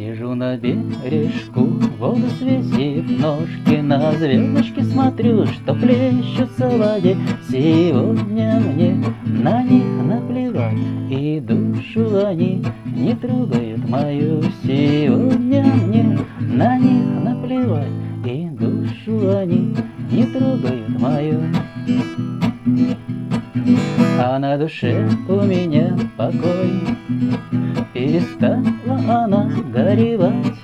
Сижу на бережку, воду свесив ножки На звездочки смотрю, что плещутся в воде Сегодня мне на них наплевать И душу они не трогают мою. Сегодня мне на них наплевать И душу они не трогают мою а на душе у меня покой. Перестала она горевать.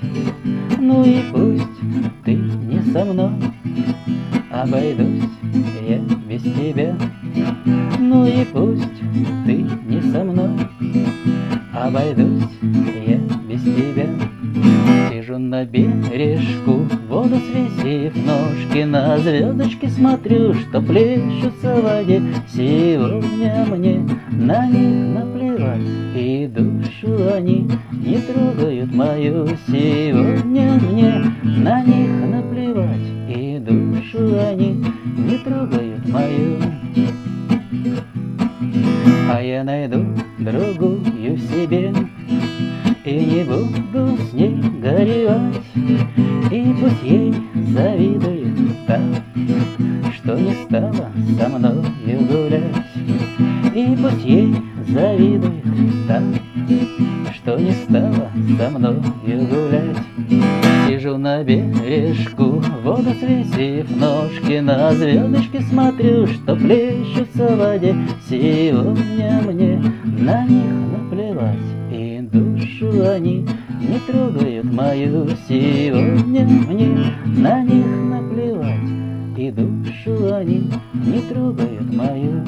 Ну и пусть ты не со мной. Обойдусь я без тебя. Ну и пусть ты не со мной. Обойдусь я без тебя Сижу на бережку, воду свесив ножки На звездочки смотрю, что плещутся в воде. Сегодня мне на них наплевать И душу они не трогают мою. Сегодня мне на них наплевать И душу они не трогают мою. А я найду другую горевать, И пусть ей завидует так, Что не стала со мною гулять. И пусть ей завидует так, Что не стала со мною гулять. Сижу на бережку, воду свесив ножки На звездочки смотрю, что плещутся в воде Сегодня мне на них наплевать И душу они не трогают мою Сегодня мне на них наплевать И душу они не трогают мою